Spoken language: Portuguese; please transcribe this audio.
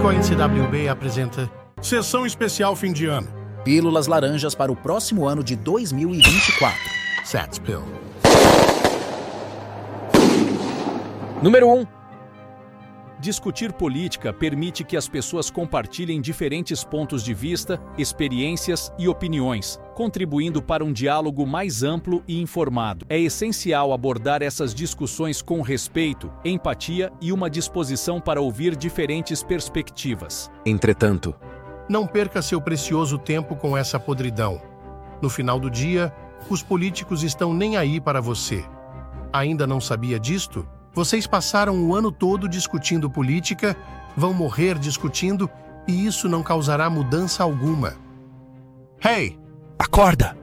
Bitcoin CWB apresenta Sessão Especial Fim de Ano. Pílulas laranjas para o próximo ano de 2024. Satspill. Número 1. Discutir política permite que as pessoas compartilhem diferentes pontos de vista, experiências e opiniões, contribuindo para um diálogo mais amplo e informado. É essencial abordar essas discussões com respeito, empatia e uma disposição para ouvir diferentes perspectivas. Entretanto, Não perca seu precioso tempo com essa podridão. No final do dia, os políticos estão nem aí para você. Ainda não sabia disto? Vocês passaram o ano todo discutindo política, vão morrer discutindo e isso não causará mudança alguma. Hey! acorda!